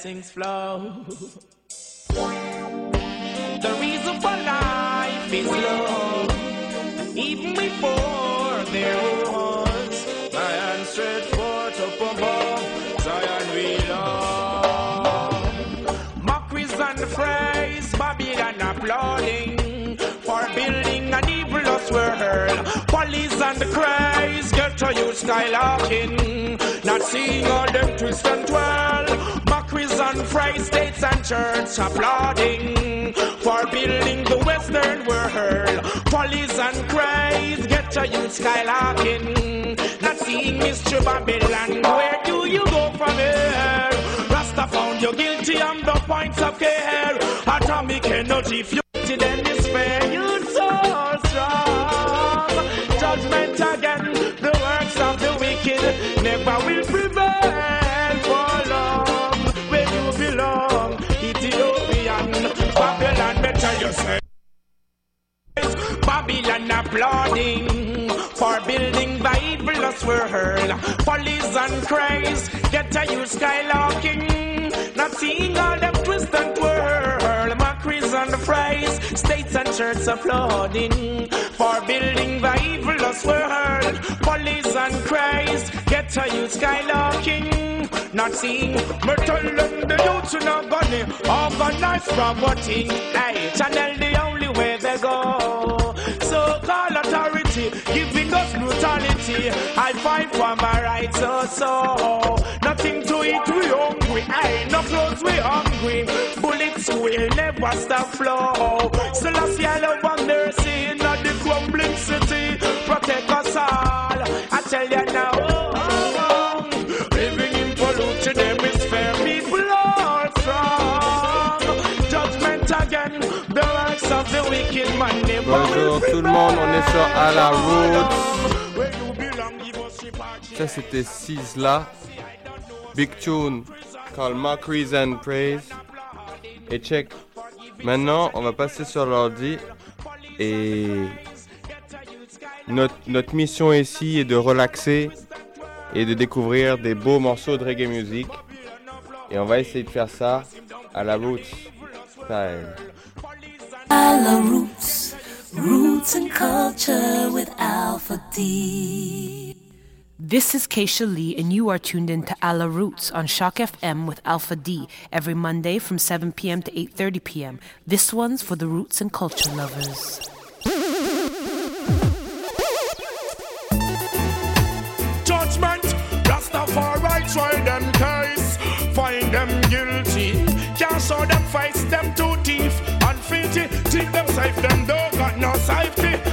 blessings flow. The reason for life is love. Even before there was Zion straight forth up above. Zion we love. Mockeries and phrase, Babylon applauding. For building an evilous world. Police and cries, get to you skylarking. Not seeing all them twist and twirl. Phrase, states and church applauding. For building the western world. Police and cries, get to you skylarking. Not seeing Mr. Babylon, where do you go from here? Rasta found you guilty on the points of care. Atomic energy, fury, then despair. You so strong. Judgment again, the works of the wicked never will prevail Babylon applauding for building the evilous world. Police and cries get to you skylarking, not seeing all them twist and twirl. Mockeries and fries, states and churches applauding for building the evilous world. Police and cries get to you skylarking, not seeing tell them the youth to not gonna organize promoting. Hey, channel the only way they go. So call authority, giving us brutality. I fight for my rights, oh so. Will never stop flow. Still I love and mercy in the crumbling city. Protect us all. I tell you now. oh, oh, oh. Living in polluted hemisphere, people. Judgment again, the works of the wicked man never Bonjour tout le monde, on est sur À la Route. Ça c'était Sizzla, Big Tune, called Mockeries and Praise. Et check, maintenant on va passer sur l'ordi et notre, notre mission ici est de relaxer et de découvrir des beaux morceaux de reggae music. Et on va essayer de faire ça à la roots style. Ala Roots, Roots and Culture with Alpha D. This is Keisha Lee, and you are tuned in to Ala Roots on Shock FM with Alpha D every Monday from 7 p.m. to 8:30 p.m. This one's for the roots and culture lovers. judgment. Rastafari try them case, find them guilty. Can't show them face, them two thief, unfilthy. Think them safe, them don't got no safety.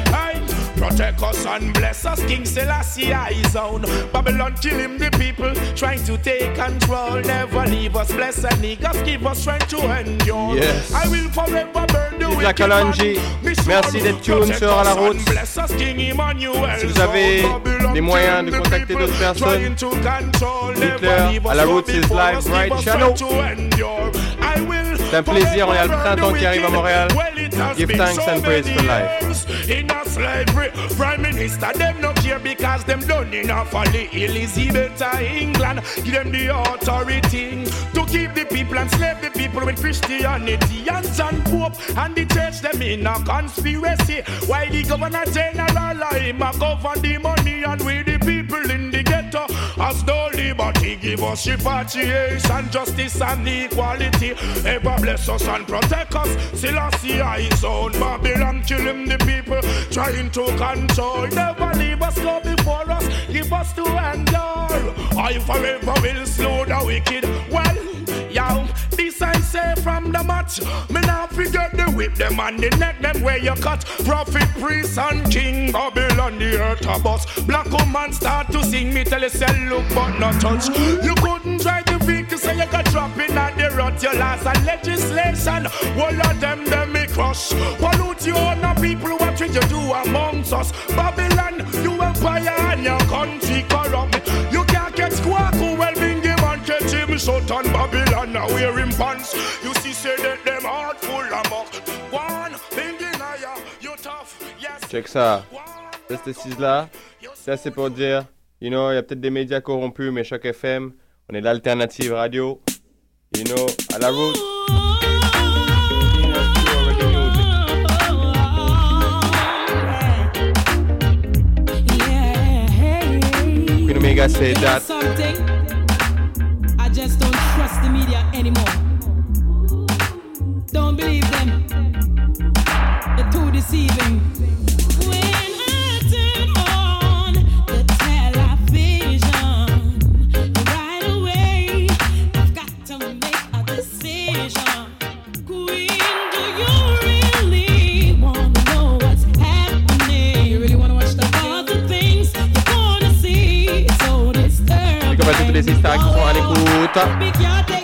Protect us and bless us, King Selassie eyes on. Babylon kill him, the people trying to take control. Never leave us, bless and niggas give us strength to endure. Yes. I will forever burn the wicked. Merci d'être tune sur À la route. Si vous avez les moyens de contacter d'autres personnes, dites-leur, À la route, c'est live, right channel. C'est un plaisir, on est à le printemps qui arrive à Montréal. Give thanks and praise for life. In a slavery, Prime Minister, them no care because them done enough for the Elizabeth England. Give them the authority to keep the people and slave the people with Christianity and John Pope and the church them in a conspiracy. Why the governor general him a govern the money and we the people in the ghetto as though liberty give us repatriation, justice and equality. Ever bless us and protect us. Selassie his own Babylon kill him the people trying to control. Never leave us go before us, give us to endure. I forever will slow the wicked. Well, this I say from the match. Me now forget the whip them and the neck them where you cut. Prophet, priest and king Babylon the earth a bus. Black woman start to sing me tell you say look but not touch. You couldn't drive the vehicle say you got drop in at the rut. Your laws and legislation. All of them them me crush. Pollute you on the people what will you do amongst us? Babylon, you empire and your country corrupt. shut on Babylon, now wearing pants. You see, say that them heart full of mock. One thing denier, you tough, yes. Check ça. Cette là, ça c'est pour dire, you know, il y a peut-être des médias corrompus, mais Choc FM, on est l'alternative radio, you know, à la route. Queen Omega, c'est that. media anymore. Don't believe them, they're too deceiving. When I turn on the television, right away, I've got to make a decision. Queen, do you really want to know what's happening? You really want to watch the things you wanna see? So disturbing. Les stars sont à l'écoute.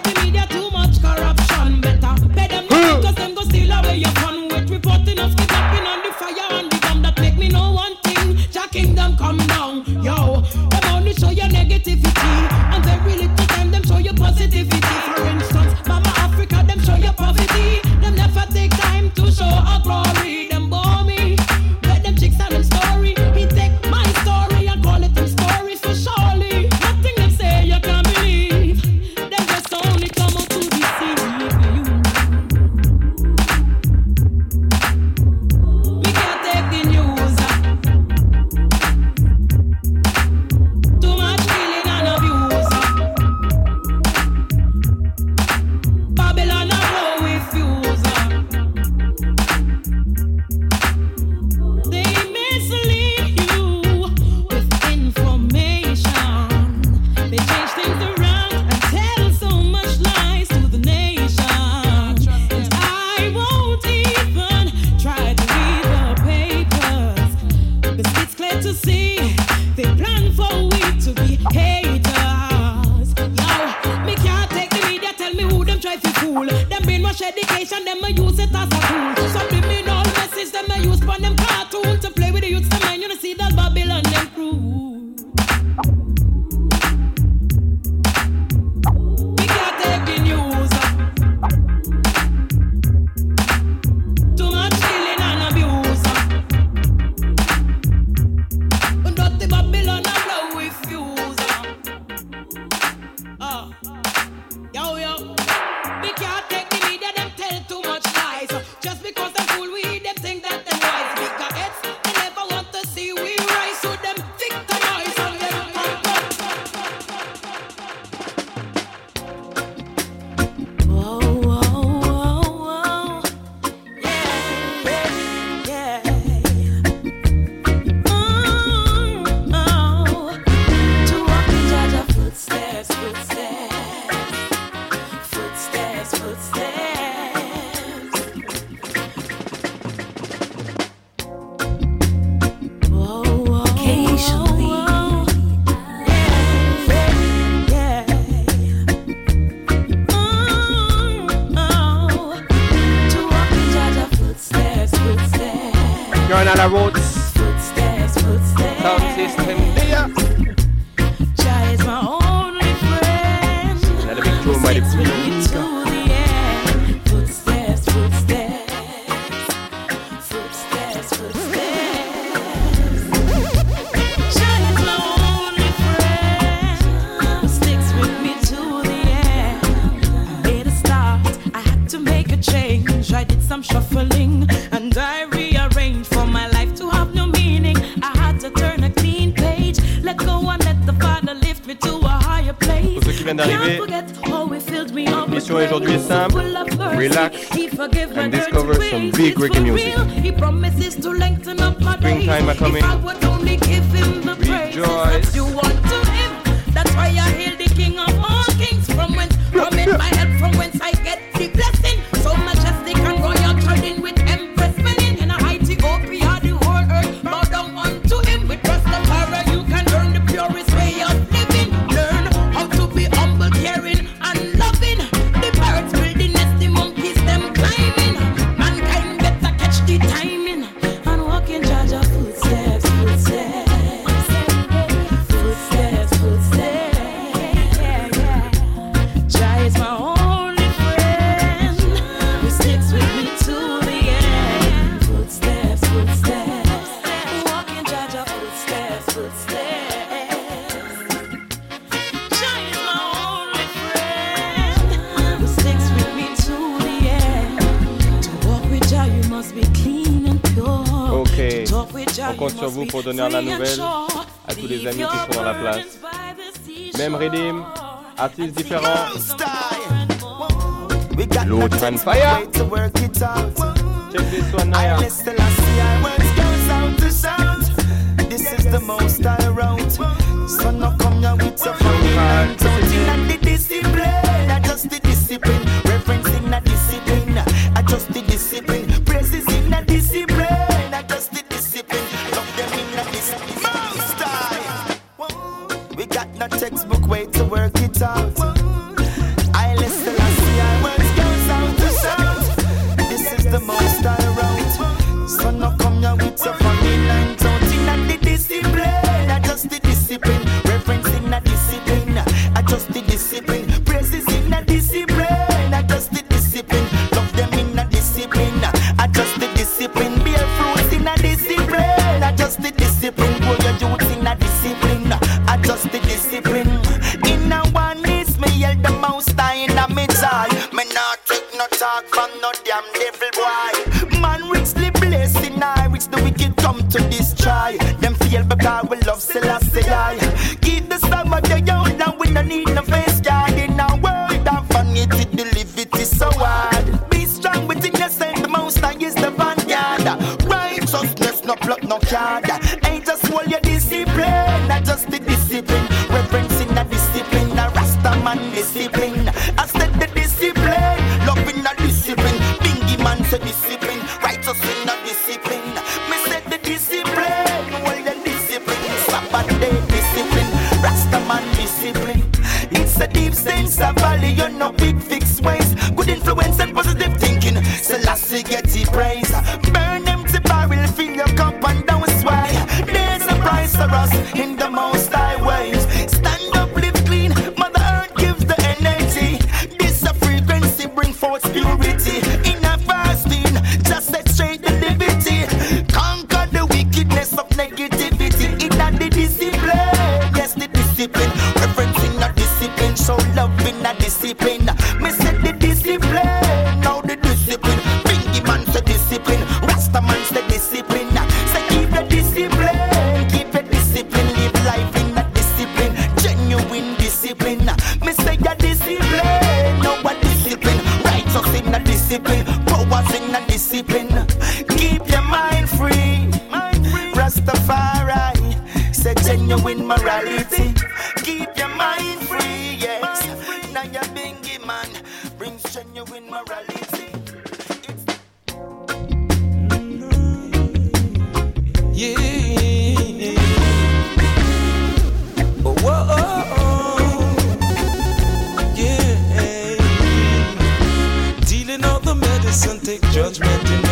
judgment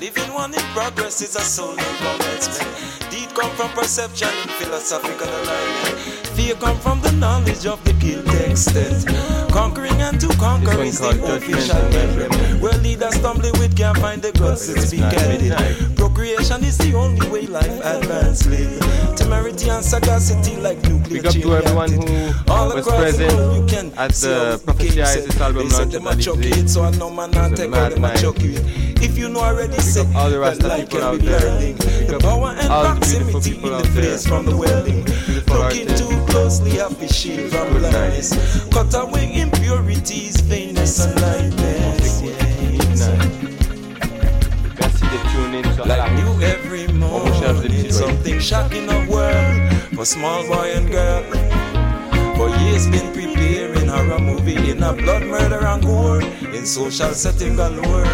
living one in progress is a soul no commencement. Deed come from perception in philosophical alignment. Fear come from the knowledge of the guilt extent. Conquering and to conquer is the official emblem. Where leaders stumbling with can't find the guts to speak at Procreation is the only way life advances. Temerity and sagacity like nuclear Big up to everyone who All was present the at the Prophecy Isis album launch that is so I know man not take all them a chuck if you know already say all the rest that life can be blurring. The power and proximity in the place from the welding. Looking too closely, I the shield from blindness. Cut away impurities, vainness, and lightness. Like new every morning, something shocking the world for small boy and girl. For years been preparing horror movie in a blood murder and gore in social setting galore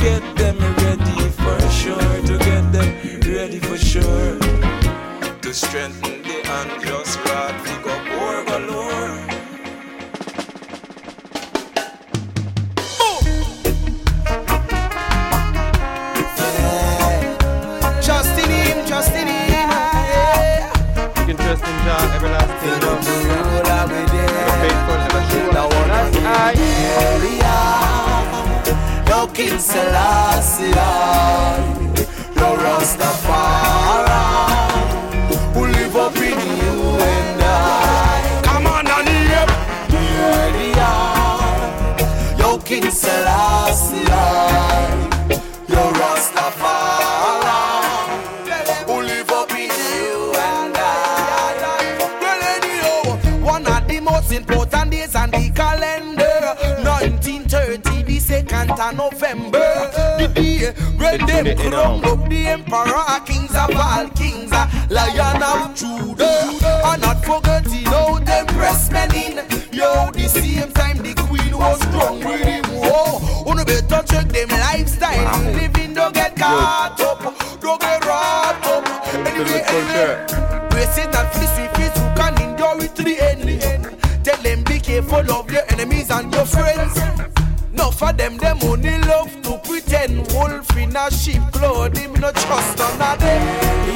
get them ready for sure, to get them ready for sure. To strengthen the unjust rod, we go war galore. Yeah. Trust in him, trust in him, yeah. You can trust in Jah, everlasting. The ruler with the Faithful, The sure. Now one I, I, no King Selassie, no Rastafari, who live up in you and I. Come on and hear, me Hear the are, yo King Selassie. Of November. Eh, eh, eh. The day when It's in them the crowned up the emperor Kings of all kings Lion of Judah. And not forgetting how them press men in. Yo, the same time the queen was strong with him. Oh, Whoa, you better check them lifestyle? Living don't get caught up. Don't get wrapped up. Anyway, culture. Brace it and fist with fist who can endure it to the end. Tell them be careful of your enemies and your friends. For them, them only love to pretend. Wolf in a sheep clothing, no trust none of them.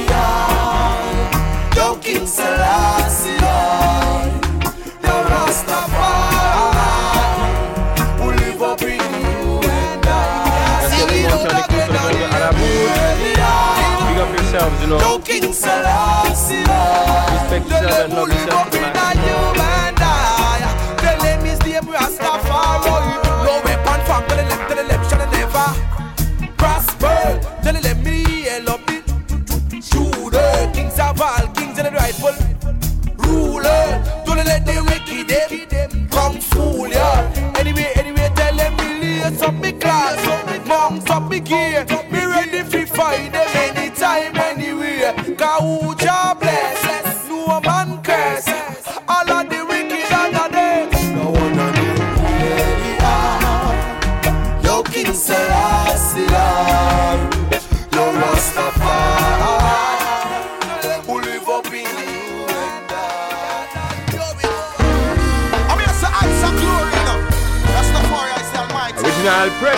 Yeah, yo King Selassie, your Rastafari, who live up in you and I. That's the most on the coast of the Congo à la bout. Big up yourselves, you Yo know. King Selassie, Respect yourself and love yourself. To the left, to shall never prosper. Tell them me love it. Shooter, kings of all kings and the rightful ruler. Don't let the wicked them come fool ya. Anyway, anyway, tell them me lace me class, monks up me gear.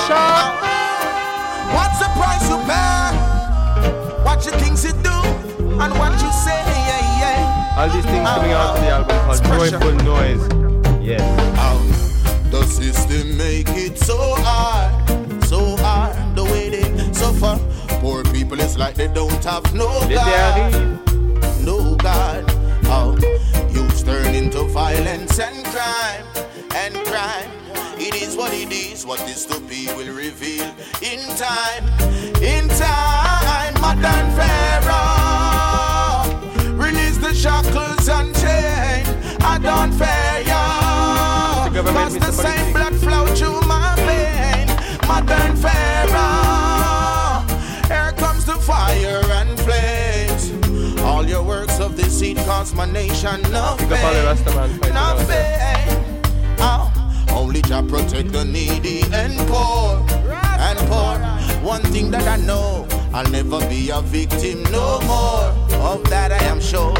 Original. What's the price you pay? What you things you do and what you say, yeah, yeah. All these things ah, coming out of the album called Joyful Noise. Yes. The system make it so hard, so hard the way they suffer. Poor people, it's like they don't have no God, no God. Oh, youths turn into violence and crime. It is what it is. What is to be will reveal in time, in time. Modern Pharaoh, release the shackles and chain. I don't fear ya. The Cause the same blood flow through my vein. Modern Pharaoh, here comes the fire and flames. All your works of deceit cause my nation no Pick up all the Rasta man pain. No pain. Only Jah protect the needy and poor and poor. One thing that I know, I'll never be a victim no more. Of that I am sure.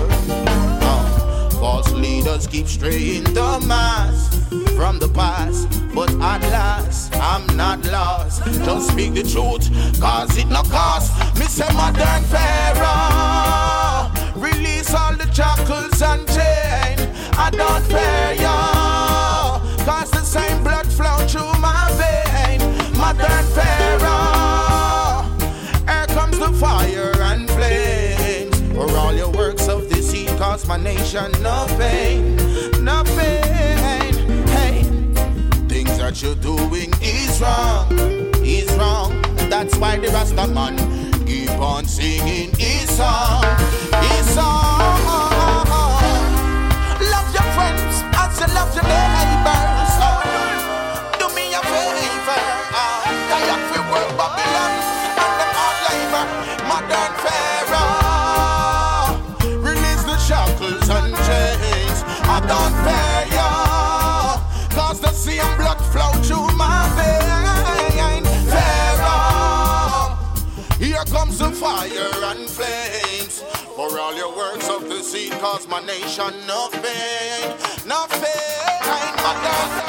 Oh, false leaders keep straying the mass from the past, but at last I'm not lost. Just speak the truth, cause it no cost. Me say modern Pharaoh, release all the shackles and chain. I don't fear ya, cause the same blood flow through my vein. Modern Pharaoh, here comes the fire and flames. For all your works of deceit, cause my nation no pain, no pain. Hey, things that you're doing is wrong, is wrong. That's why the Rasta man keep on singing his song, his song. Cause my nation no pain, no pain.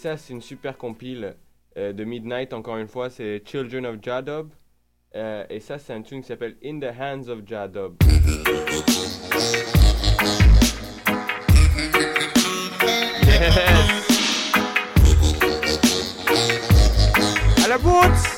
Ça, c'est une super compile euh, de Midnight, encore une fois. C'est Children of Jadob. Euh, et ça, c'est un tune qui s'appelle In the Hands of Jadob. Yes! À!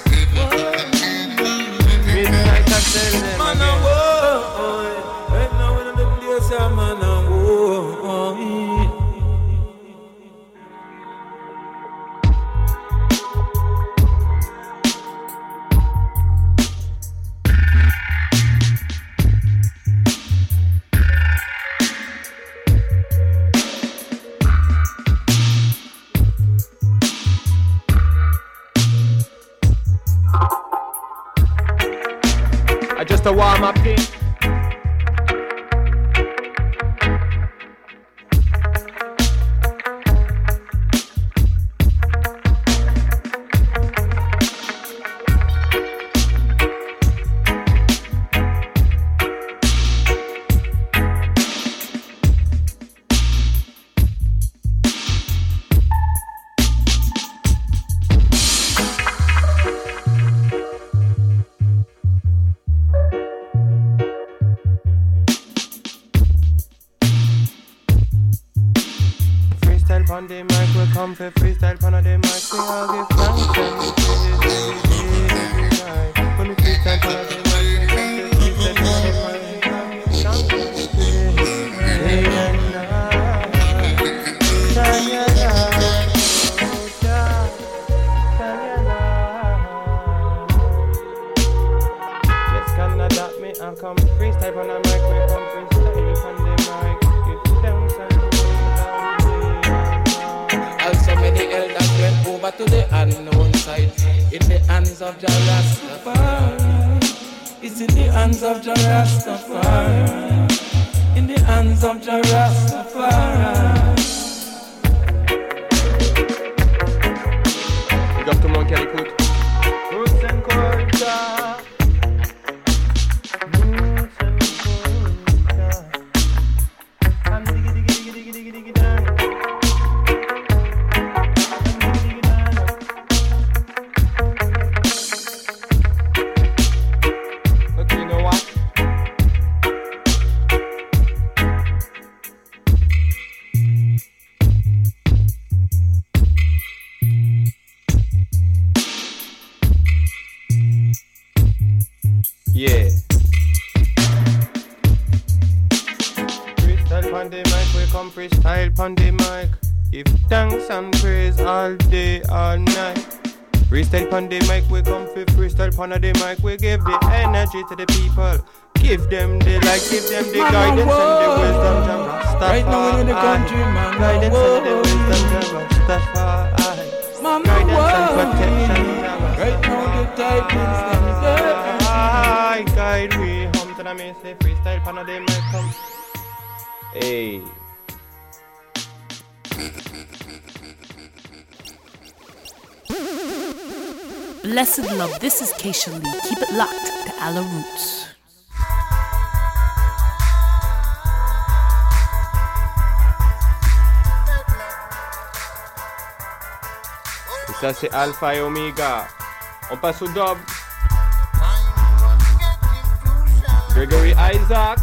Mic. Give thanks and praise all day, all night. Freestyle pon the mic, we come for freestyle pon the mic. We give the energy to the people. Give them the light, give them the Man, guidance and the whoa. wisdom. Jah Rastafari. Right now in the country, man, Guidance and the whoa. wisdom. Jah Rastafari. Mama Guidance and protection. Right now the tidings them there I guide we home to the main say freestyle pan the mic come. Hey. Blessed love, this is Keisha Lee. Keep it locked to Ala Roots. Et ça c'est Alpha et Omega. On passe au dub. Gregory Isaac.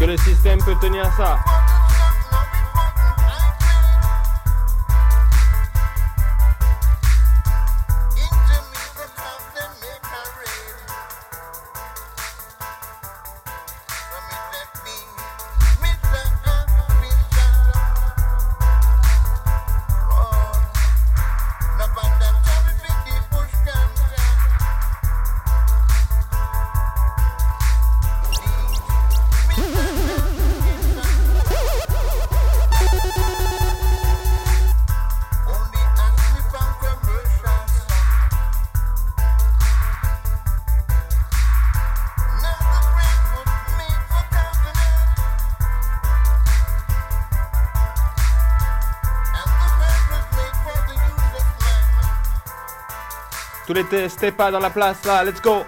Que le système peut tenir ça Tous les te- stepas dans la place là, let's go.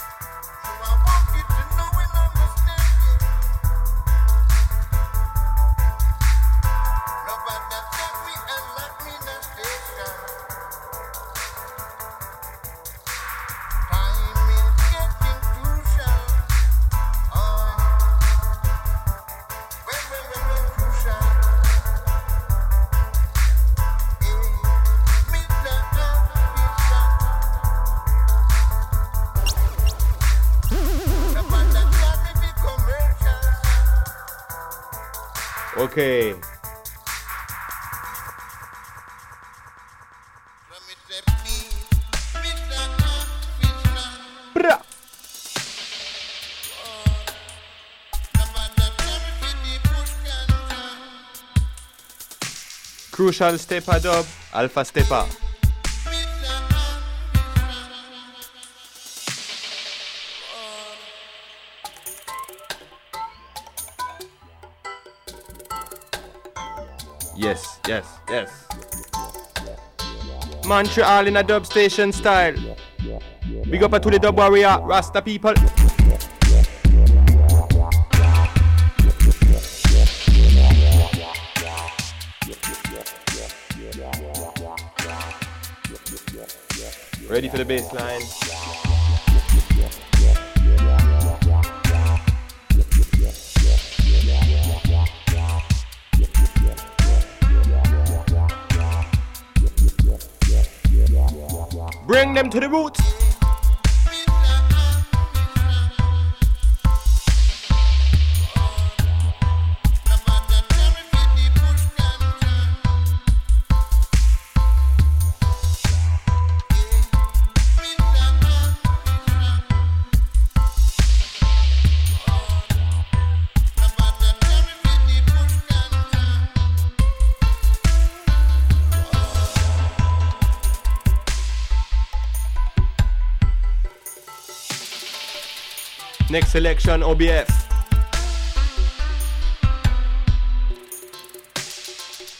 Crucial Stepa Dub, Alpha Steppa. Yes, yes, yes. Montreal in a dub station style. Big up tous les dub warriors, Rasta people. Ready for the bass line. Bring them to the roots. Next selection, OBF.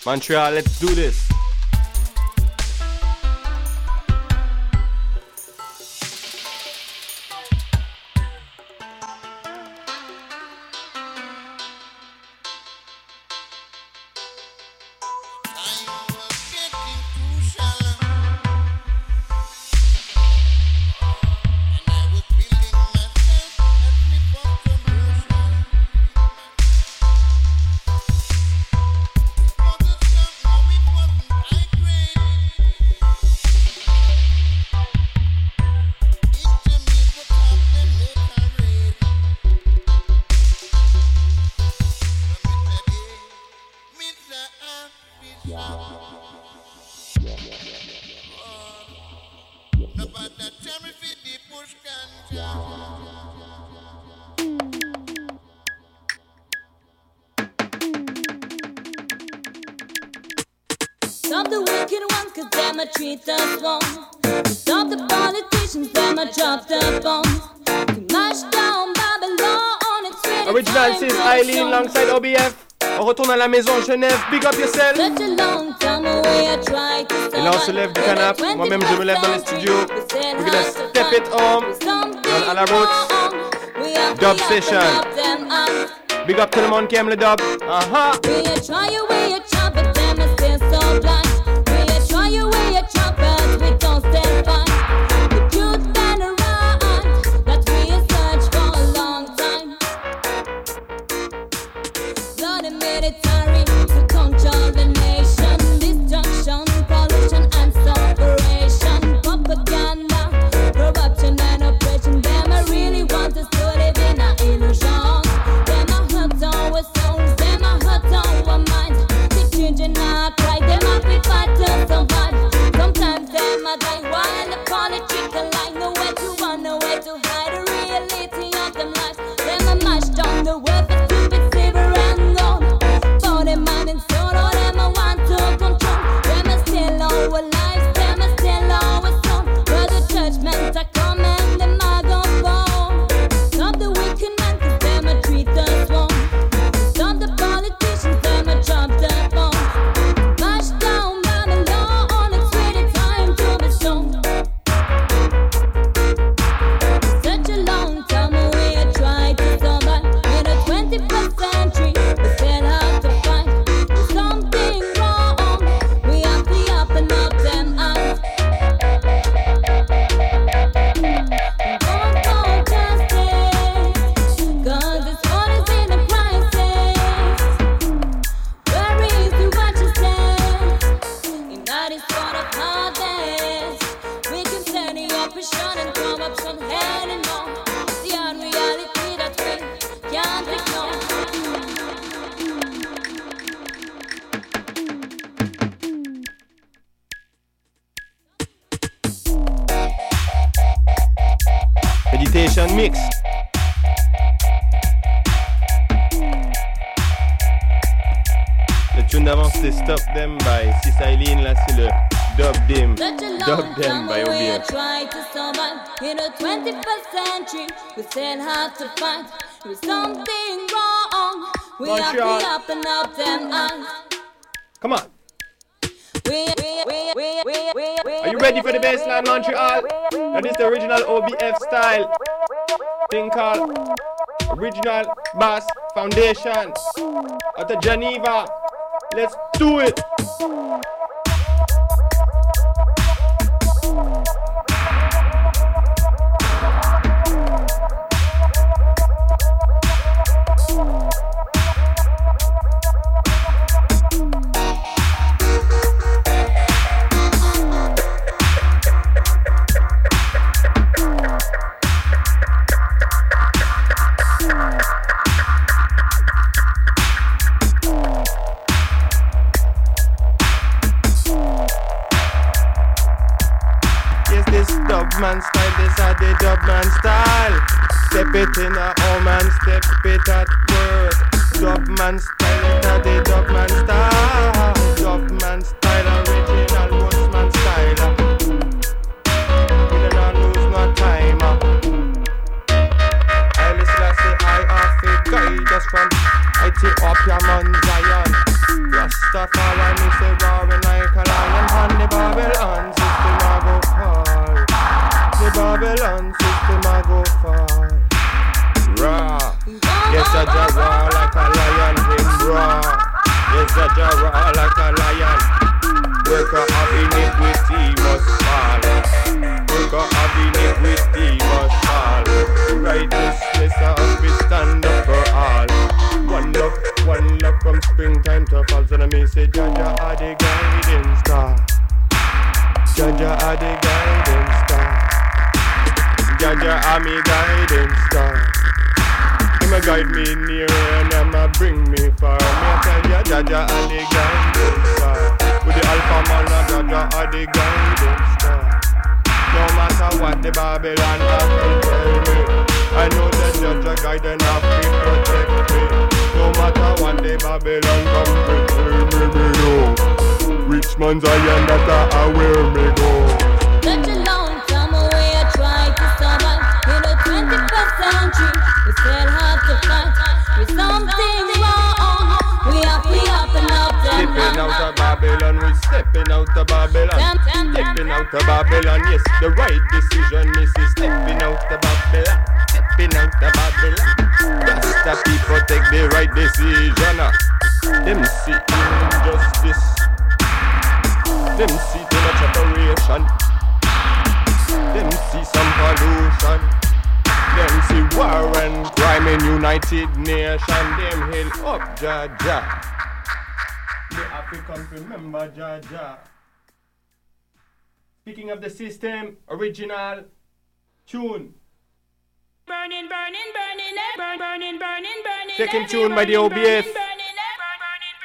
Montreal, let's do this. Maison Genève. Big up yourself. Et là on se lève du canapé. Moi-même je me lève dans les studios. We're gonna step it home. À la route. Dub session. Big up tout le monde qui aime le dub. We open up them eyes. Come on. Are you ready for the baseline Montreal? That is the original OBF style thing called Original Bass Foundation out of Geneva. Let's do it. original tune. Burning, burning, burning, burn, burning, burning, burning. Second tune by the OBF.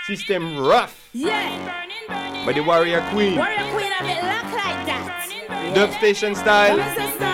System rough. Yeah. By the Warrior Queen. Warrior Queen, I get locked like that. Dub station style.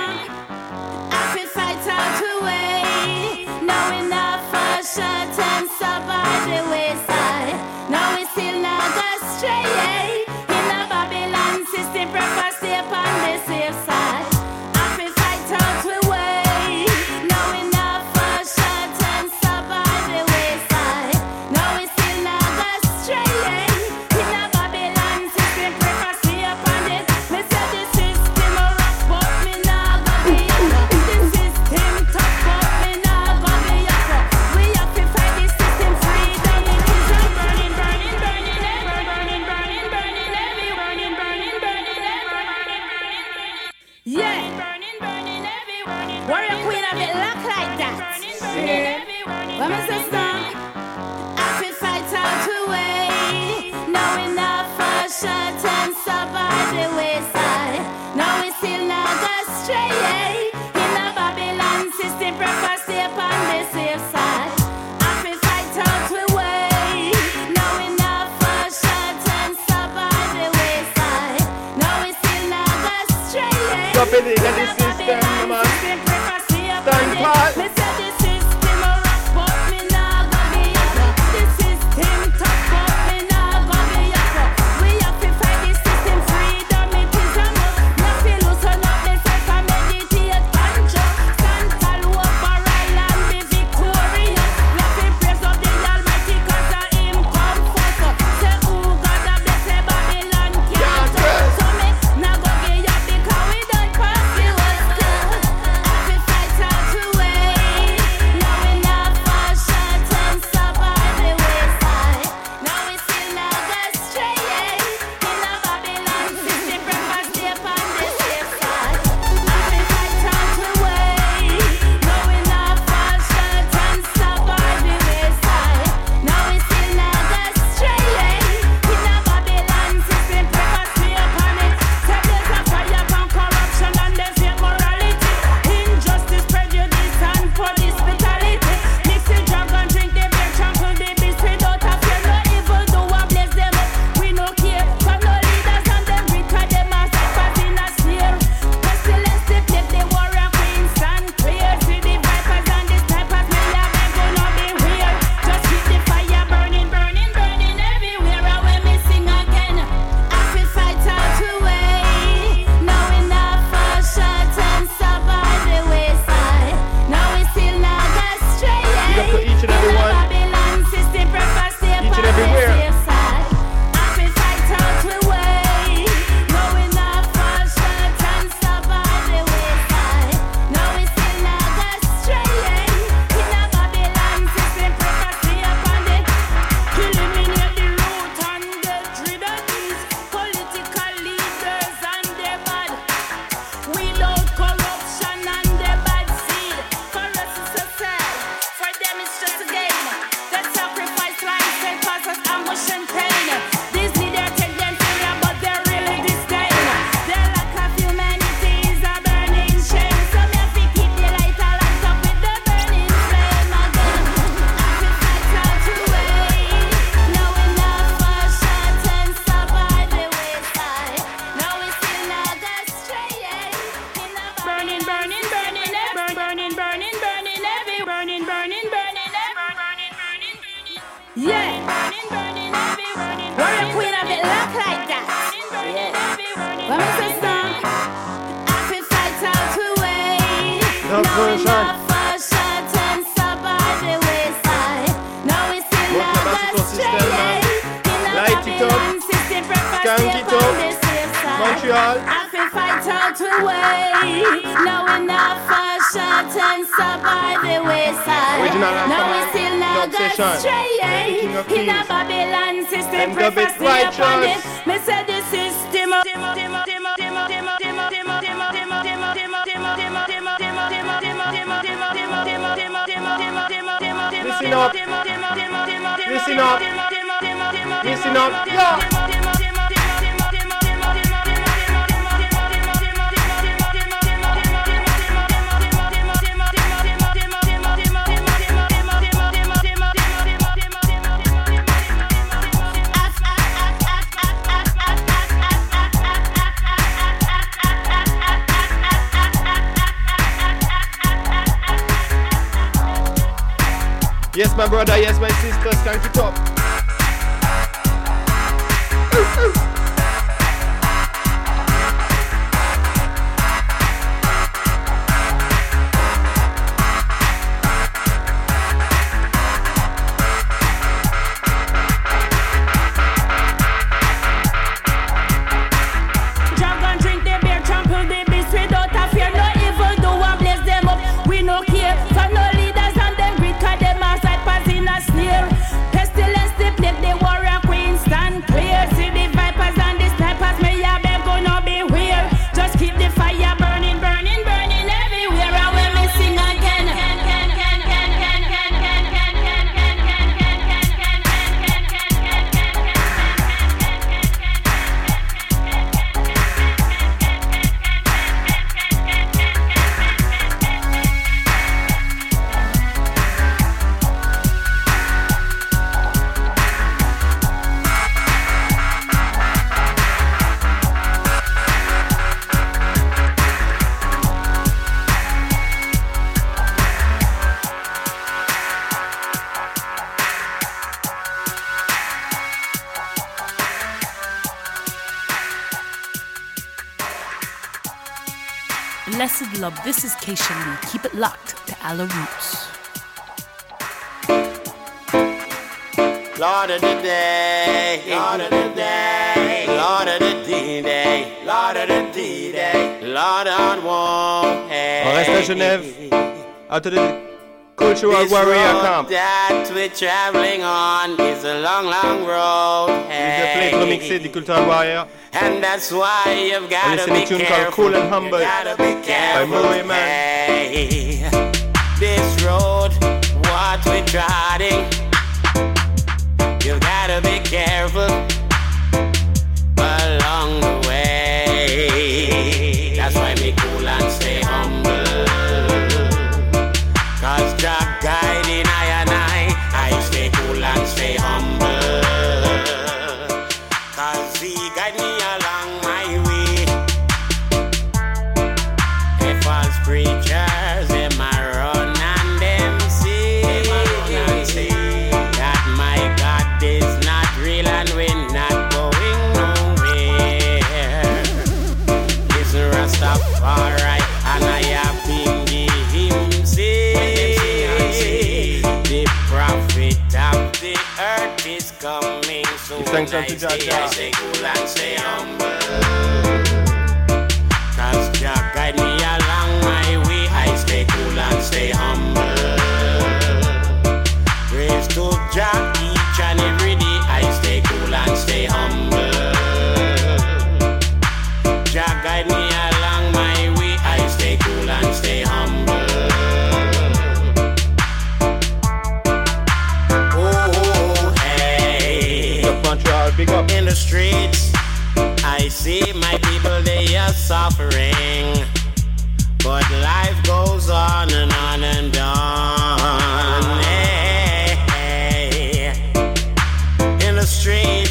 reste à Genève. À tous cultural warrior camp. That we're traveling on is a long, long road. Hey. the remixé des cultural warrior. And that's why you've got to be tune called Cool and Humble Man. Hey. This road, what we're trotting, you've got to be careful. thanks to Stay cool and stay humble. Cause Jah guide me streets, I see my people, they are suffering. But life goes on and on and on. Hey, hey. In the streets,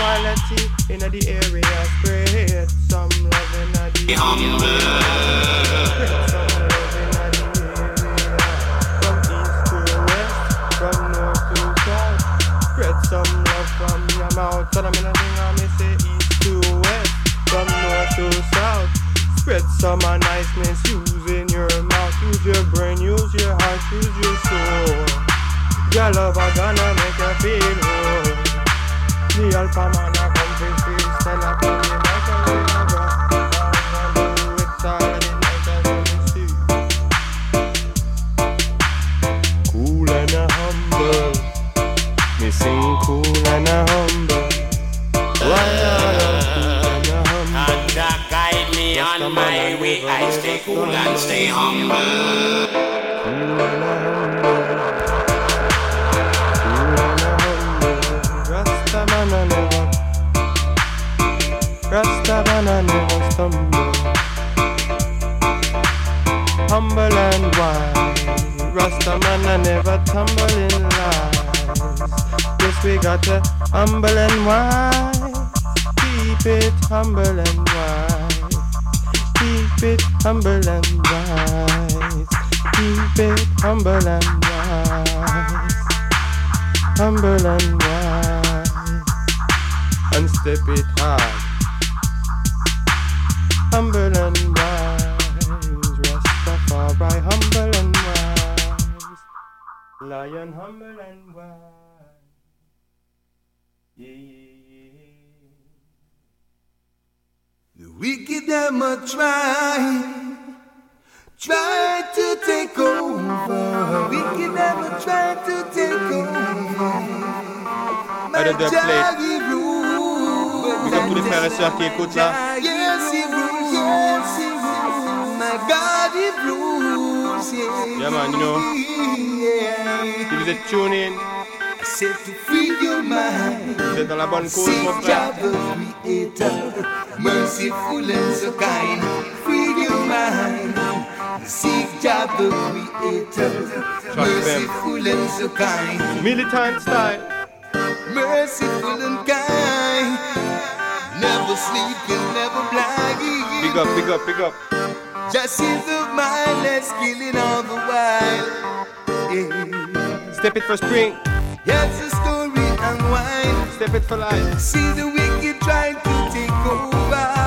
equality in the area. Spread some love in the area. Some love. From east to west, from north to south. Spread some love from your mouth. Tell them in a say east to west, from north to south. Spread some of niceness using your mouth, use your brain, use your heart, use your soul. Your love are gonna make you feel whole. The alpha man a come for freestyle, I play it like a little rock. I do it all the night as you see. Cool and a humble, me sing cool and a humble. Why are cool and a humble? Thunder guide me on my way. I stay cool and stay humble. Rasta Rasta man a never stumble Humble and wise. Rasta man a never tumble in lies. Yes we got to humble and wise. Keep it humble and wise. Keep it humble and wise. Keep it humble and wise. Humble and wise, and step it hard. Humble and wise, Rastafari, humble and wise, lion humble and wise. Yeah, yeah, yeah. The wicked them a try, try to take over. Wicked them a try to take over. That plate. Big up tous les frères et sœurs qui écoutent là. God, he rules, yeah. Yeah man, you know, Yeah. êtes tune in, I said to free your mind. vous êtes dans la bonne cause mon Seek the Creator, merciful and so kind. Free your mind. Seek Jah the Creator, merciful and so kind. Militant style. Merciful and kind. Never sleeping, never blind. Big up, big up, big up. Just is of mindless killing all the while. Yeah. Step it for spring, Here's the story unwind. step it for life. See the wicked trying to take over,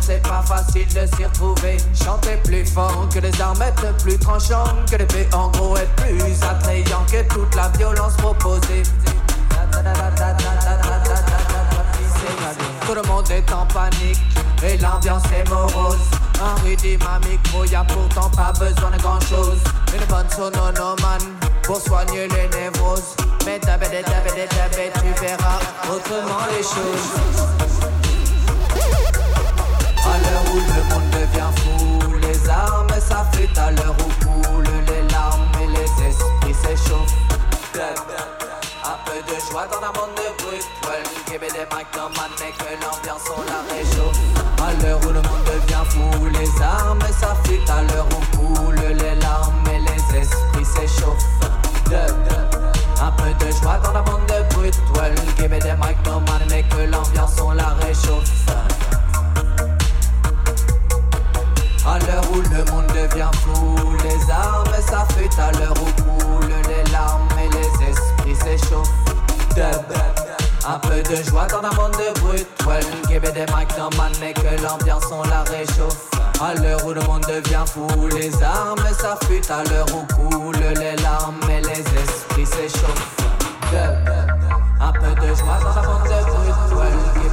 c'est pas facile de s'y retrouver. Chanter plus fort que les armes être plus tranchantes Que l'épée en gros être plus attrayant que toute la violence proposée. Tout le monde est en panique et l'ambiance est morose. Un rythme à micro, y a pourtant pas besoin de grand chose Une bonne sononomane pour soigner les névroses. Mais t'avais, tu verras autrement les choses Où le monde devient fou. Les armes s'affûtent à l'heure où coulent les larmes et les esprits s'échauffent. Un peu de joie dans un monde de brut. Well, me des mic no man, mais que l'ambiance on la réchauffe. À l'heure où le monde devient fou Les armes s'affûtent à l'heure où coulent les larmes et les esprits s'échauffent. Un peu de joie dans un monde de brut. Well, me des mic no man, mais que l'ambiance on la réchauffe À l'heure où le monde devient fou, les armes s'affûtent à l'heure où coulent les larmes et les esprits s'échauffent. Un peu de joie dans un monde de brut, well, give des mic no man, mais que l'ambiance on la réchauffe. À l'heure où le monde devient fou, les armes s'affûtent à l'heure où coulent les larmes et les esprits s'échauffent. Un peu de joie dans un monde de brut, well,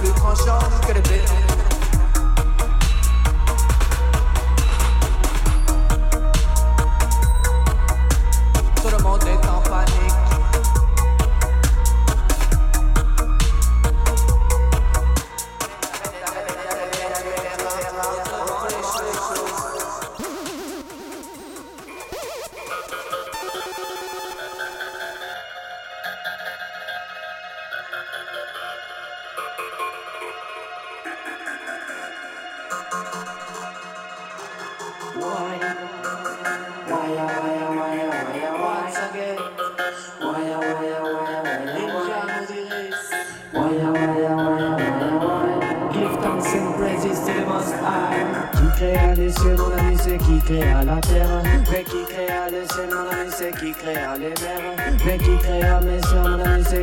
plus tranchant que le blé.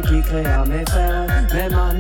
Qui créa mes frères.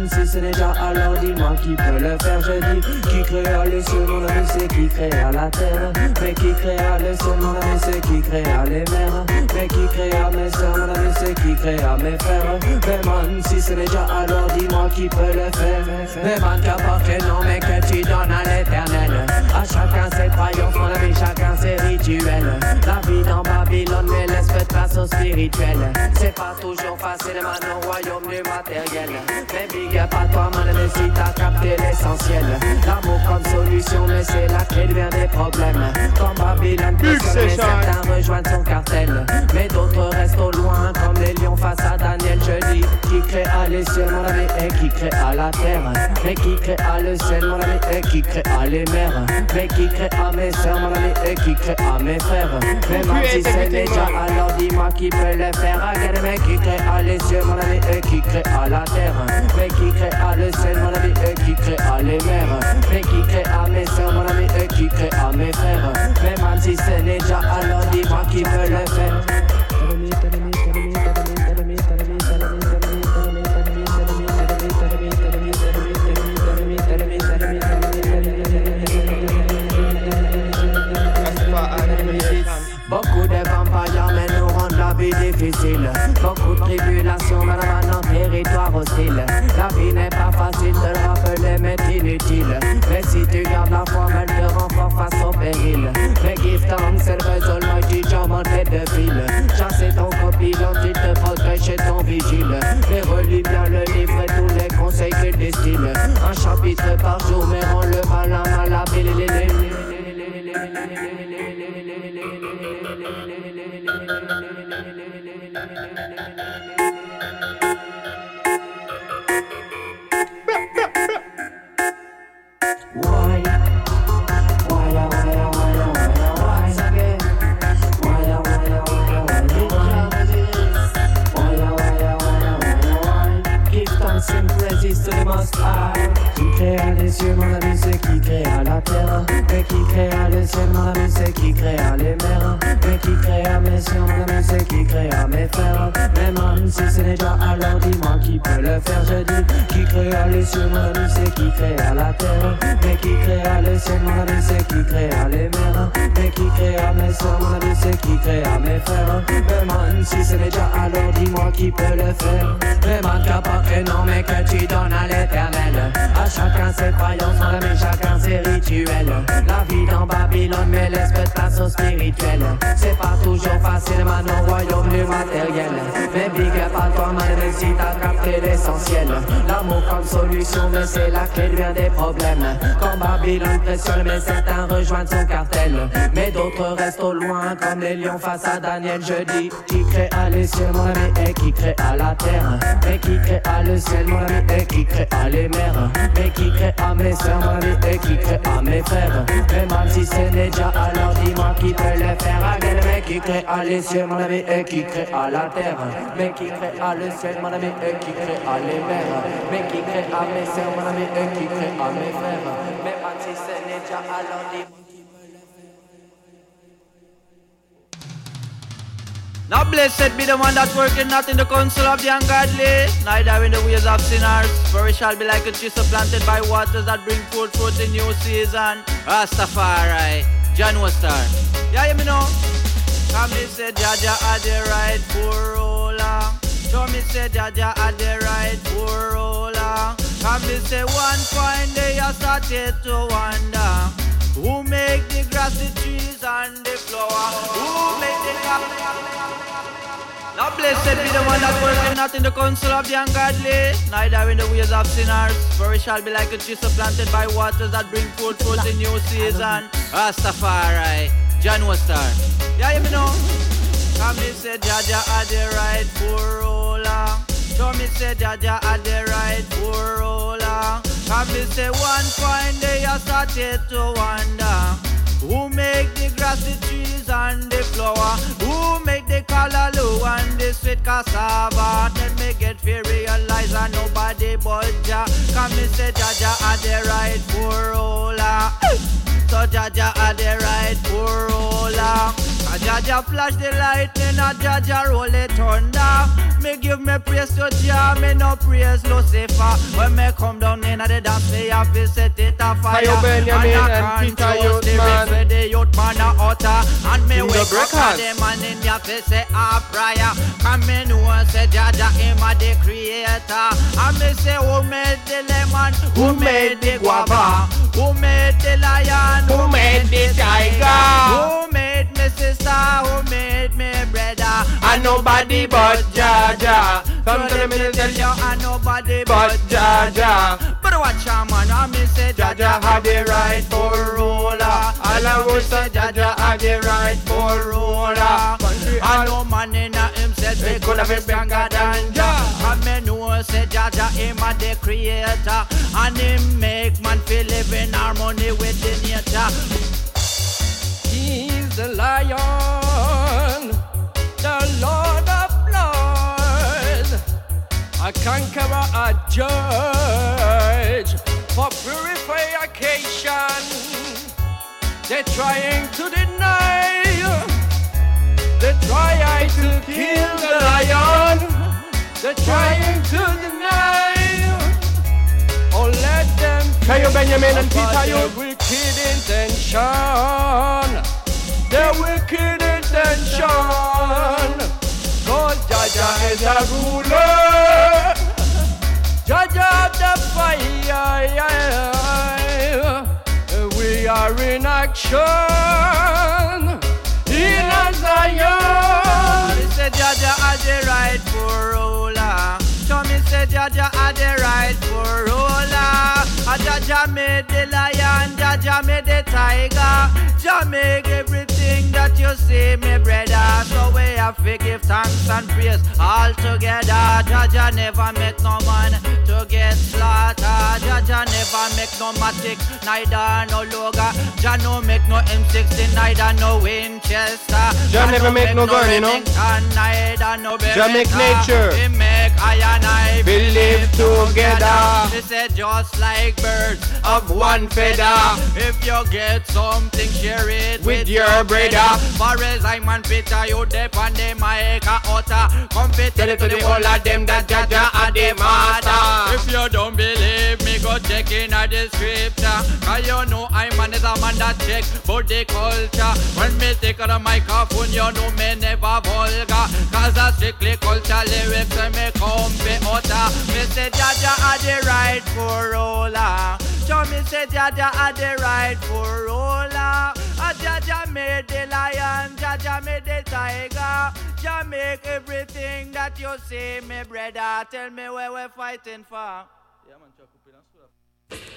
Si c'est déjà, alors dis-moi qui peut le faire. Je dis, qui créa les cieux, mon ami, c'est qui créa la terre. Mais qui créa les cieux, mon ami, c'est qui créa les mers. Mais qui créa mes soeurs, mon ami, c'est qui créa mes frères. Mais man, si c'est déjà, alors dis-moi qui peut le faire. Mais man, qu'importe le nom, mais que tu donnes à l'éternel. À chacun ses croyances, mon ami, chacun ses rituels. La vie dans Babylone, mais laisse de place au spirituel. C'est pas toujours facile, man, au royaume du matériel. Mais up à toi, man, mais si t'as capté l'essentiel. L'amour comme solution, mais c'est la clé de bien des problèmes. Comme Babylone, certains rejoignent son cartel. Mais d'autres restent au loin, comme les lions face à Daniel. Je dis, qui créa les cieux, mon ami, et qui créa la terre. Mais qui créa le ciel, mon ami, et qui créa les mers. Mais qui créa mes soeurs, mon ami, et qui créa mes frères. Mais même si c'est déjà, alors dis-moi qui peut le faire. Regarde, mais qui créa les cieux, mon ami, et qui créa la terre. Mais qui qui créa le ciel, mon ami, eux qui créa les mers. Mais qui créa mes soeurs, mon ami, eux qui créa mes frères. Mais même si c'est déjà, alors dis-moi qui peut le faire. Beaucoup de vampires, mais nous rendent la vie difficile. Beaucoup de tribulations, madame, territoire hostile. La vie n'est pas facile le rappeler, mais inutile. Mais si tu gardes la foi, elle te rend fort face au péril. Mais give thanks, c'est le réseau, Almighty Jah, mon tête de fil. Chasser ton copilote, il te protège chez ton vigile. Et relis bien le livre et tous les conseils qu'il distille. Un chapitre par jour, mais rend le malin malhabile. Why? To the Most High. Qui créa les cieux, mon ami, c'est qui créa la terre. Mais qui créa les cieux, mon ami, c'est qui créa les mers. Mais qui créa mes cieux, mon ami, c'est qui créa mes. Mais man, si ce n'est pas alors dis-moi qui peut le faire. Je dis qui créa les cieux, mon ami, c'est qui créa la terre. Mais qui créa les cieux, mon ami, c'est qui créa les mers. Mais qui créa mes cieux, mon ami, c'est qui créa mes. Mais man, si ce n'est pas alors dis-moi qui peut le faire. Man, qu'à pas que non, mais que tu donnes à l'éternel. Chacun ses croyances, ami, chacun ses rituels. La vie dans Babylone, mais place au spirituel. C'est pas toujours facile, man, au royaume du matériel. Mais big up à toi, man, si t'as capté l'essentiel. Solution, mais c'est clé de bien des problèmes. Quand Babylone pressionne, mais certains rejoignent son cartel. Mais d'autres restent au loin, comme les lions face à Daniel. Je dis, qui crée à les cieux, mon ami, et qui crée à la terre. Mais qui crée à le ciel, mon ami, et qui crée à les mers. Mais qui crée à mes soeurs, mon ami, et qui crée à mes frères. Mais même si c'est déjà, alors dis-moi qui peut le faire. Again, mais qui crée à les cieux, mon ami, et qui crée à la terre. Mais qui crée à le ciel, mon ami, et qui crée à les mers. Mais qui crée à mes qui crée à mes frères. Mais déjà, dis-moi. Now blessed be the one that worketh not in the counsel of the ungodly, neither in the ways of sinners. For it shall be like a tree planted by waters that bring forth fruit in new season. Rastafari, John Star. Yeah, you me know. Come me say Jaja had the right for roller. Show me say Jaja had the right for roller. Come me say one fine day I started to wonder. Who make the grass, the trees, and the flower? Who make the Now blessed be the one that worketh not in the counsel of the ungodly, neither in the ways of sinners. For it shall be like a tree planted by waters that bring forth fruit in new season. Rastafari, John Star. Yeah, you know. Come me say Jaja had the right for roller. So me say Jaja had the right for roller. Come me say one fine day I started to wonder. Who make the grass, the trees and the flower? Who make the callaloo and the sweet cassava? Then me get fi realize that nobody but Jah. Come me say Jaja had the right for roller. So Jaja had the right for roller. A Jaja flash the lightning, a Jaja roll it thunder. Me give me praise to Jah, me no praise Lucifer. When me come down in the dance, me have to set it a fire. Tayo Benjamin and and I Peter the Youthman. rest where the youth man a utter. And me In the wake up breakers. and them ah, and in your face say a prayer. Come me know say Jaja him a the creator. And me say who made the lemon, who, made the guava, who made the lion, Who made the tiger? who made me sister, who made me brother, And nobody but Jaja. Come to the middle, tell you, and nobody but Jaja. But watch a man, I me say Jaja had the right for roller. All I would say Jaja had the right for. Country I all know man in himself They he could have been stronger than Jah. And me know say Jaja him a the creator, and him make man feel live in harmony with the nature. Lion, the Lord of Lords, a conqueror, a judge for purification. They're trying to deny, they're trying to kill the lion, they're trying to deny. Oh, let them Kayo Benjamin and Peter their Youth. wicked intention. Their wicked intention. God Jaja is a ruler. Jaja the fire. We are in action in Zion. Me say Jaja are the rightful ruler. So me say Jaja are the rightful ruler. A Jaja made the lion, Jaja made the tiger. Jah make everything that you see, me brother. So we have to give thanks and praise all together. Jaja never make no man to get slaughtered. Jaja never make no matic, neither no loga. Jah no make no M16, neither no Winchester. Jah never make no gun, you know. Remington, neither no Jah make nature. I and I We live together. He said just like birds of one feather. If you get something, share it With your brother. For as I'm on Peter, you dep on a utter. Come tell it to the whole of them that Jaja are the master. If you don't believe go check in at the scripture. Cause you know I'm man is a man that check but the culture. When me take the microphone, you know me never vulgar. Cause a strictly culture lyrics and me come be utter. Me say Jaja are the rightful ruler. So me say Jaja are the rightful ruler. A Jaja made the lion, Jaja made the tiger. Jah make everything that you see, me brother. Tell me where we're fighting for. Yeah, man, Chuck,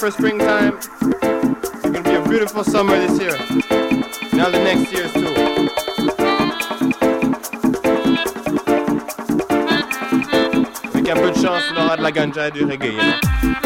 for springtime. It's gonna be a beautiful summer this year. Now the next years too. Avec un peu de chance, on aura de la ganja et du reggae. you know.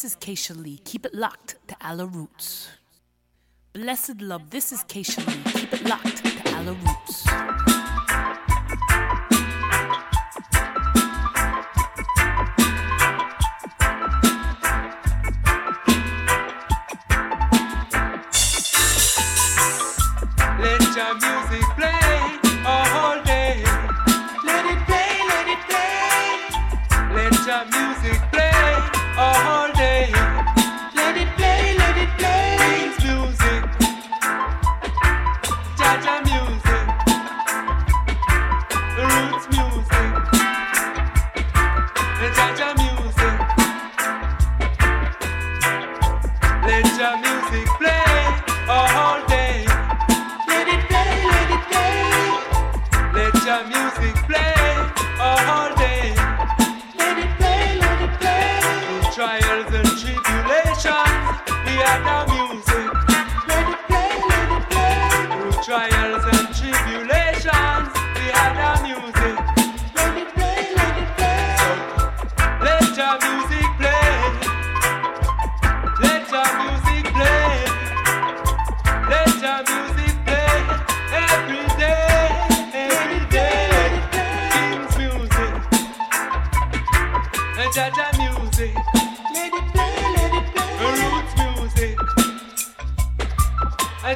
this is Keisha Lee. Keep it locked to Ala Roots. Blessed love, this is Keisha Lee. Keep it locked to Ala Roots.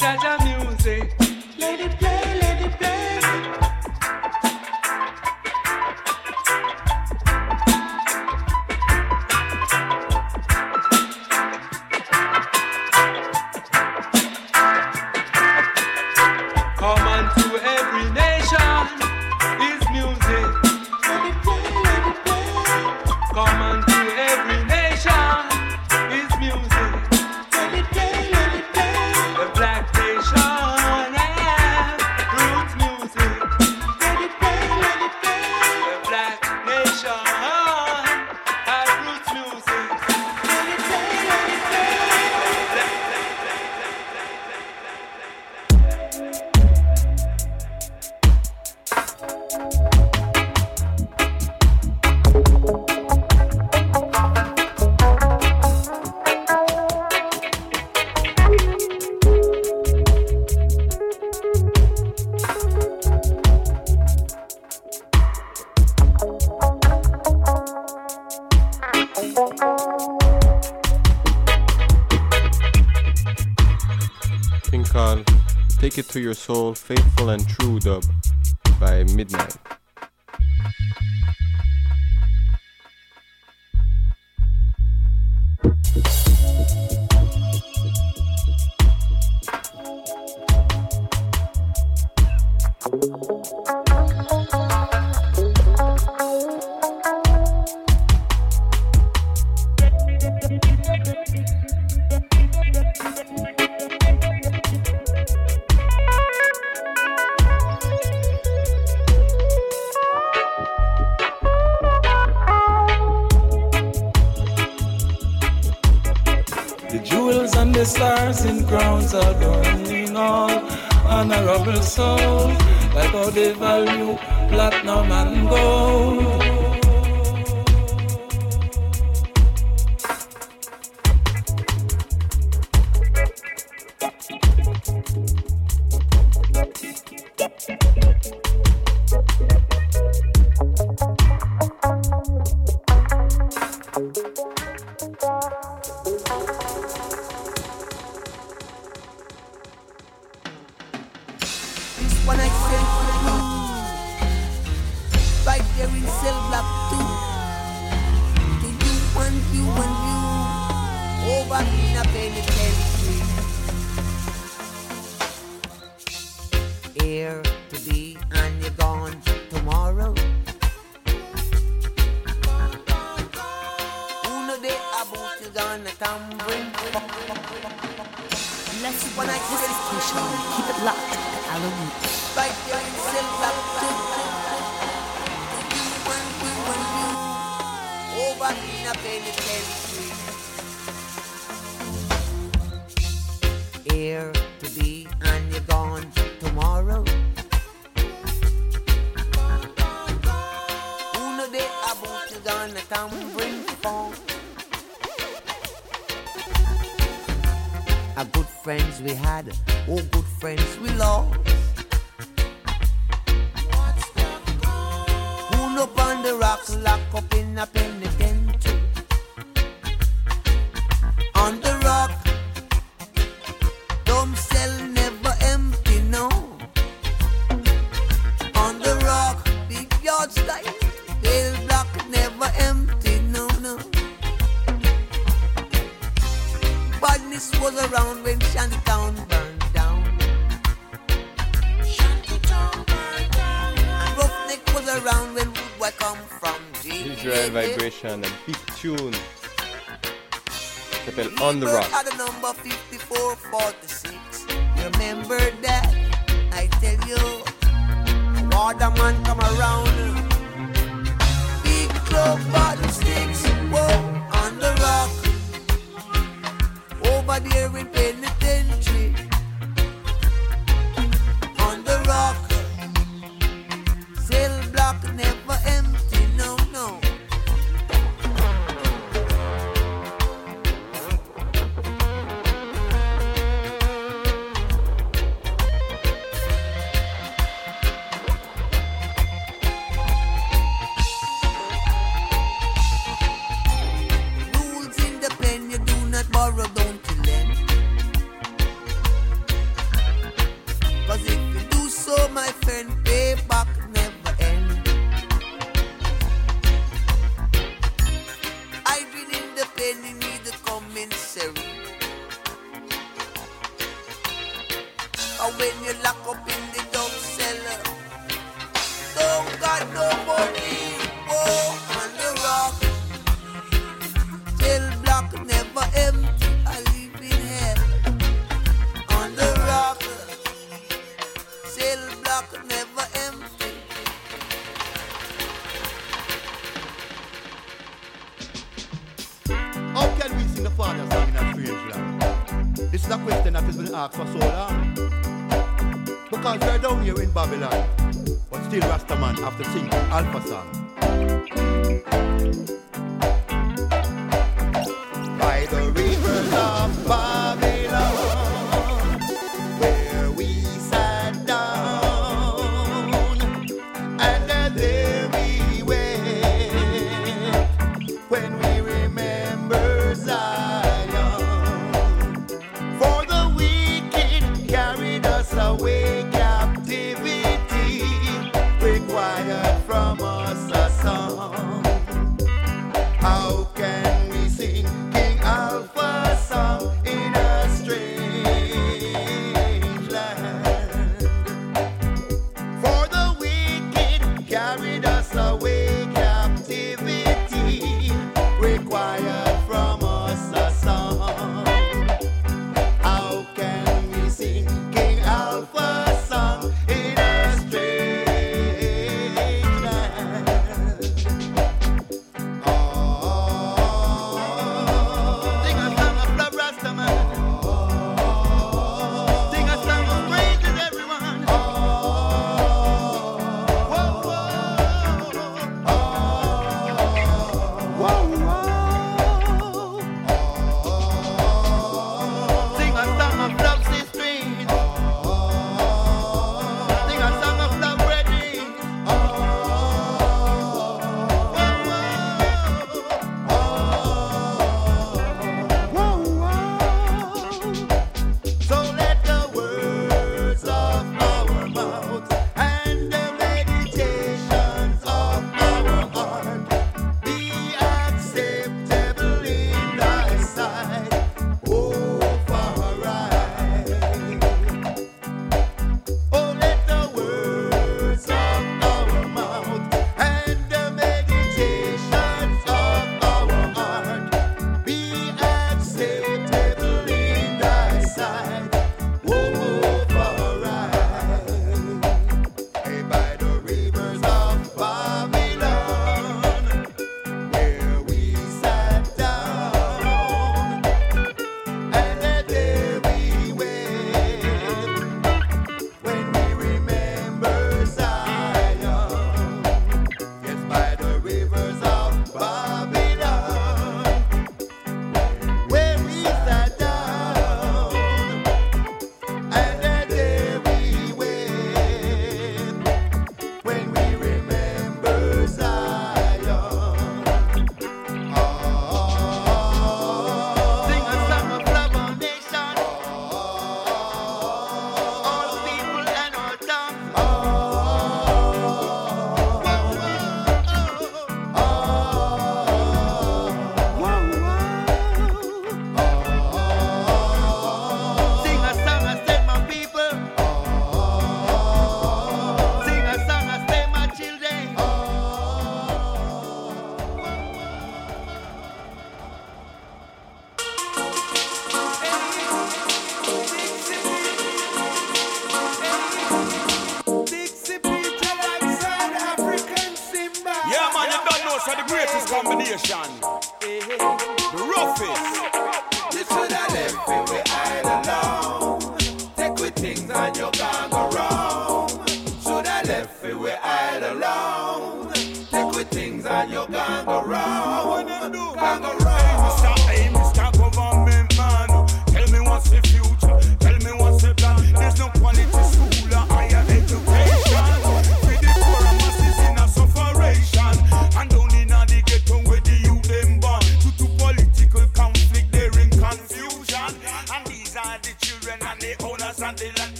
Jaja music. to your soul, faithful and true. malade. on the rock. When you lock up in the door. Babylon. But still Rastaman have to think Alpha Song.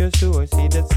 like a shoe and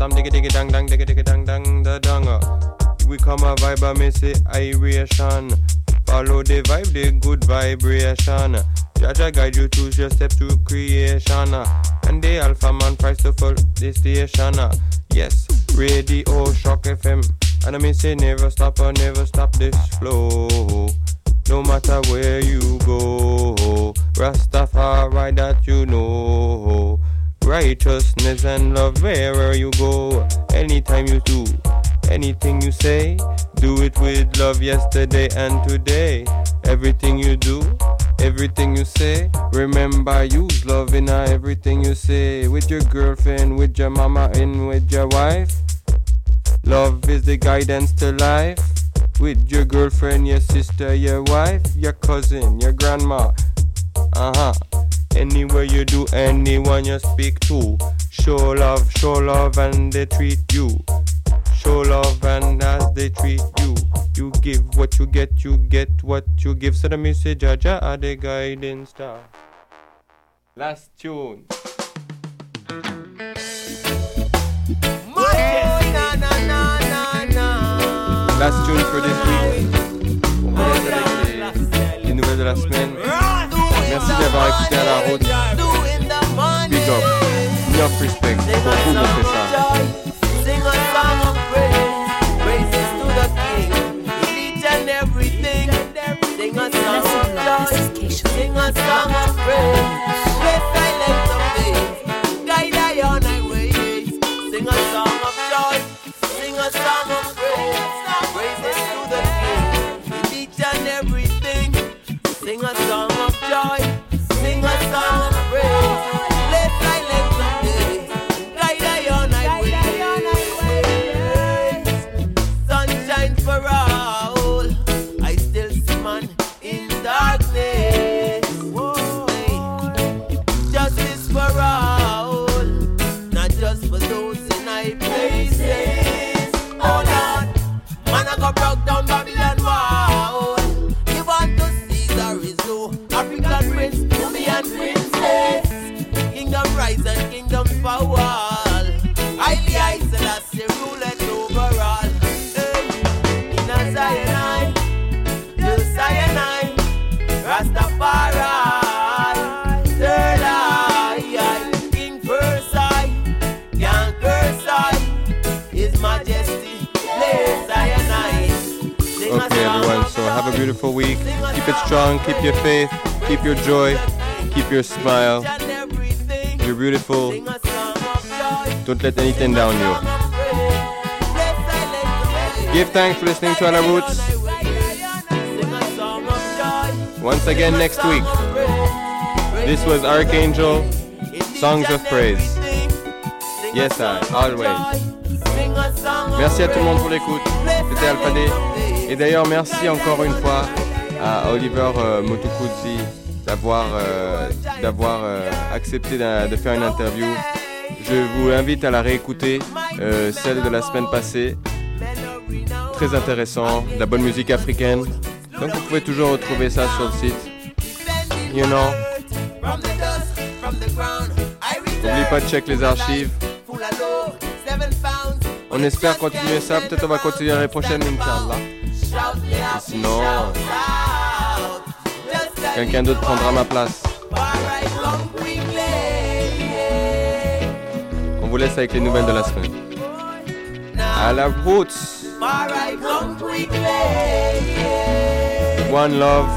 dum dang dang dang dang da. Uh. We come a vibe a me say iration. Follow the vibe, the good vibration. Jaja guide you to your step to creation. And the alpha man price to full the station. Yes, radio shock FM. And I mean say never stop or never stop this flow. No matter where you go, Rastafari that you know righteousness and love wherever you go. Anytime you do, anything you say, do it with love yesterday and today. Everything you do, everything you say, remember use love in everything you say. With your girlfriend, with your mama, and with your wife. Love is the guidance to life. With your girlfriend, your sister, your wife, your cousin, your grandma. Uh huh. Anywhere you do, anyone you speak to. Show love, show love, and they treat you. Show love, and as they treat you. You give what you get, you get what you give. So the message, Jaja are the guiding star. Last tune. Last tune for this week. De la semaine. Merci d'avoir écouté à la route. Big up. Enough respect. Beaucoup ont fait ça. Sing a song of praise, praises to the King, in each and everything. Sing a song of joy, sing a song of praise. Let silence the faith, guide I on my ways. Sing a song of joy, sing a song of praise, praises to the King, in each and everything. Sing a song fall. Highly I Selassie rule it overall. Hey. In a Zion, to Zion, Rastafari. Third eye, King first eye, can't curse eye. His Majesty, lay Zion. Sing a Okay, everyone. So have a beautiful week. Keep it strong. Keep your faith. Keep your joy. Keep your smile. You're beautiful. Don't let anything down you. Give thanks for listening to Ala Roots. Once again next week. This was Archangel, Songs of Praise. Yes, I, always. Merci à tout le monde pour l'écoute. C'était Alpha D. Et d'ailleurs, merci encore une fois à Oliver euh, d'avoir euh, euh, accepté de faire une interview. Je vous invite à la réécouter, euh, celle de la semaine passée. Très intéressant, de la bonne musique africaine. Donc vous pouvez toujours retrouver ça sur le site. You know. N'oublie pas de check les archives. On espère continuer ça. Peut-être on va continuer l'année prochaine, Inch'Allah. Sinon, quelqu'un d'autre prendra ma place. Vous laisse avec les nouvelles de la semaine. À la route. One love,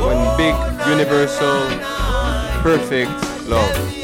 one big, universal, perfect love.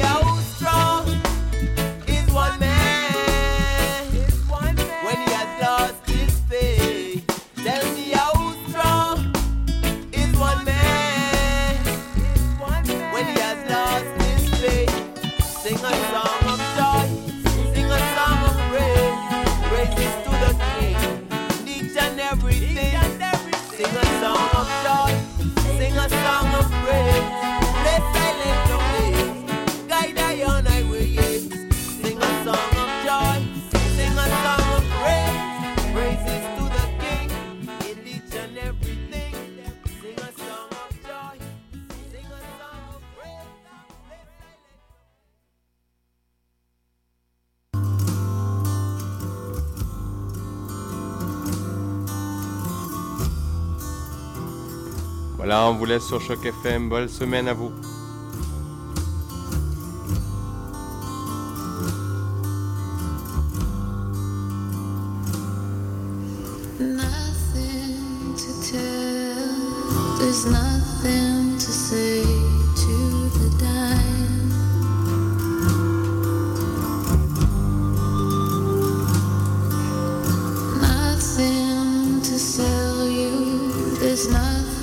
Sur Choc FM. Bonne semaine à vous.